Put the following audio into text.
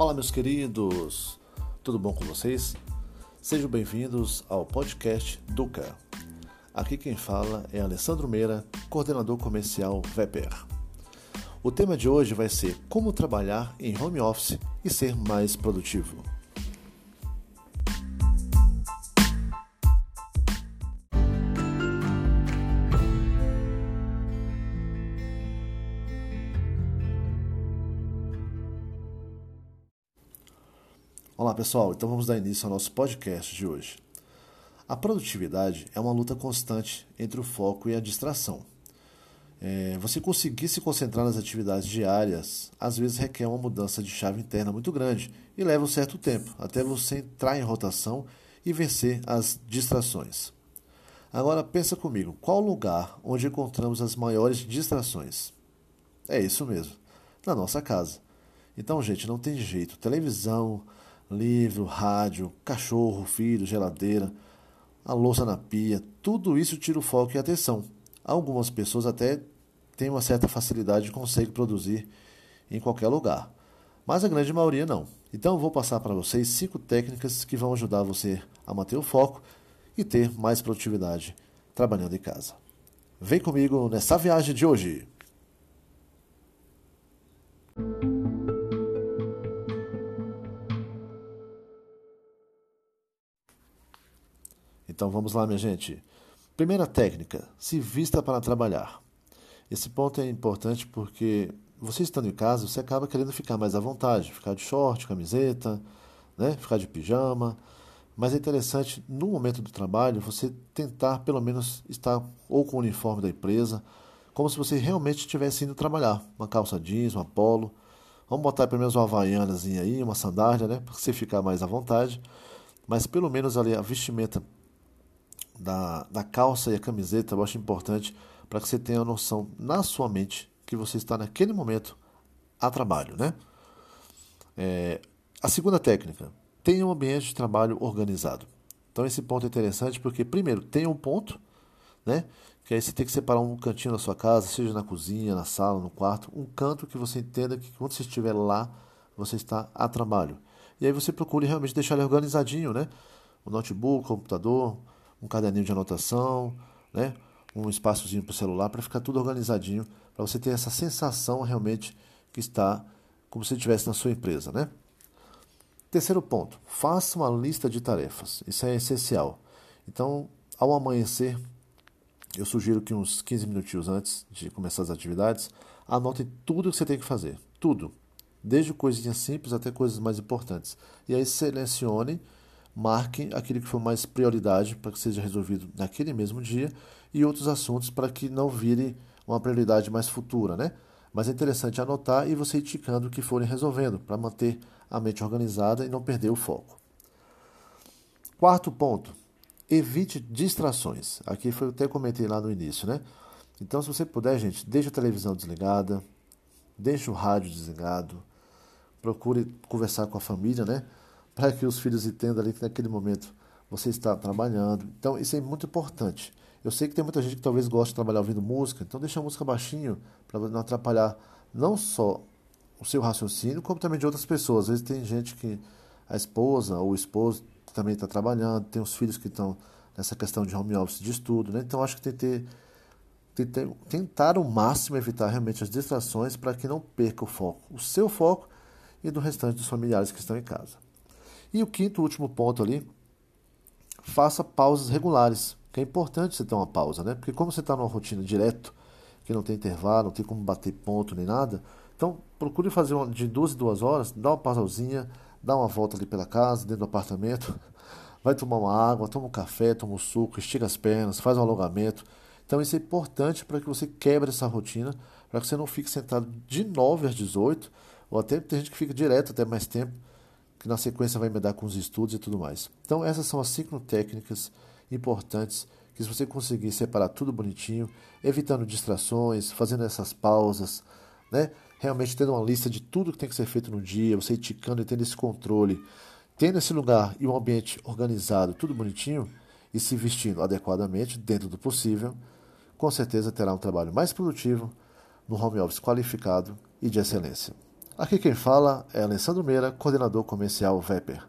Olá, meus queridos, tudo bom com vocês? Sejam bem-vindos ao podcast Duca. Aqui quem fala é Alessandro Meira, coordenador comercial Veper. O tema de hoje vai ser como trabalhar em home office e ser mais produtivo. Olá pessoal, então vamos dar início ao nosso podcast de hoje. A produtividade é uma luta constante entre o foco e a distração. É, você conseguir se concentrar nas atividades diárias às vezes requer uma mudança de chave interna muito grande e leva um certo tempo até você entrar em rotação e vencer as distrações. Agora pensa comigo, qual lugar onde encontramos as maiores distrações? É isso mesmo, na nossa casa. Então, gente, não tem jeito. Televisão, livro, rádio, cachorro, filho, geladeira, a louça na pia, tudo isso tira o foco e a atenção. Algumas pessoas até têm uma certa facilidade e conseguem produzir em qualquer lugar, mas a grande maioria não. Então vou passar para vocês cinco técnicas que vão ajudar você a manter o foco e ter mais produtividade trabalhando em casa. Vem comigo nessa viagem de hoje! Então vamos lá, minha gente. Primeira técnica: se vista para trabalhar. Esse ponto é importante porque você estando em casa, você acaba querendo ficar mais à vontade, ficar de short, camiseta, né? ficar de pijama. Mas é interessante, no momento do trabalho, você tentar pelo menos estar ou com o uniforme da empresa, como se você realmente estivesse indo trabalhar. Uma calça jeans, uma polo. Vamos botar pelo menos uma havaianas aí, uma sandália, né? Para você ficar mais à vontade. Mas pelo menos ali a vestimenta da, da calça e a camiseta, eu acho importante para que você tenha a noção na sua mente que você está naquele momento a trabalho, né? É, a segunda técnica, tenha um ambiente de trabalho organizado. Então esse ponto é interessante porque primeiro tem um ponto, né? Que aí você tem que separar um cantinho na sua casa, seja na cozinha, na sala, no quarto, um canto que você entenda que quando você estiver lá, você está a trabalho. E aí você procure realmente deixar ele organizadinho, né? O notebook, o computador, um caderninho de anotação, né? um espaçozinho para o celular, para ficar tudo organizadinho, para você ter essa sensação realmente que está como se estivesse na sua empresa. Né? Terceiro ponto, faça uma lista de tarefas. Isso é essencial. Então, ao amanhecer, eu sugiro que uns 15 minutinhos antes de começar as atividades, anote tudo que você tem que fazer. Tudo. Desde coisinhas simples até coisas mais importantes. E aí selecione marque aquilo que for mais prioridade para que seja resolvido naquele mesmo dia e outros assuntos para que não vire uma prioridade mais futura, né? Mas é interessante anotar e você ir ticando o que forem resolvendo para manter a mente organizada e não perder o foco. Quarto ponto, evite distrações. Aqui foi até comentei lá no início, né? Então, se você puder, gente, deixe a televisão desligada, deixe o rádio desligado, procure conversar com a família, né? Para que os filhos entendam ali que naquele momento você está trabalhando. Então, isso é muito importante. Eu sei que tem muita gente que talvez goste de trabalhar ouvindo música, então deixa a música baixinho para não atrapalhar não só o seu raciocínio, como também de outras pessoas. Às vezes tem gente que a esposa ou o esposo também está trabalhando, tem os filhos que estão nessa questão de home office de estudo, né? Então acho que tem que ter, tentar ao máximo evitar realmente as distrações para que não perca o foco, o seu foco e do restante dos familiares que estão em casa. E o quinto, último ponto ali, faça pausas regulares, que é importante você ter uma pausa, né? Porque como você está numa rotina direto, que não tem intervalo, não tem como bater ponto nem nada, então procure fazer uma, de duas em duas horas, dá uma pausazinha, dá uma volta ali pela casa, dentro do apartamento, vai tomar uma água, toma um café, toma um suco, estica as pernas, faz um alongamento. Então isso é importante para que você quebre essa rotina, para que você não fique sentado de 9 às 18, ou até tem gente que fica direto até mais tempo, que na sequência vai emendar com os estudos e tudo mais. Então, essas são as cinco técnicas importantes que, se você conseguir separar tudo bonitinho, evitando distrações, fazendo essas pausas, né? realmente tendo uma lista de tudo que tem que ser feito no dia, você ticando e tendo esse controle, tendo esse lugar e um ambiente organizado, tudo bonitinho, e se vestindo adequadamente, dentro do possível, com certeza terá um trabalho mais produtivo, no home office qualificado e de excelência. Aqui quem fala é Alessandro Meira, coordenador comercial Veper.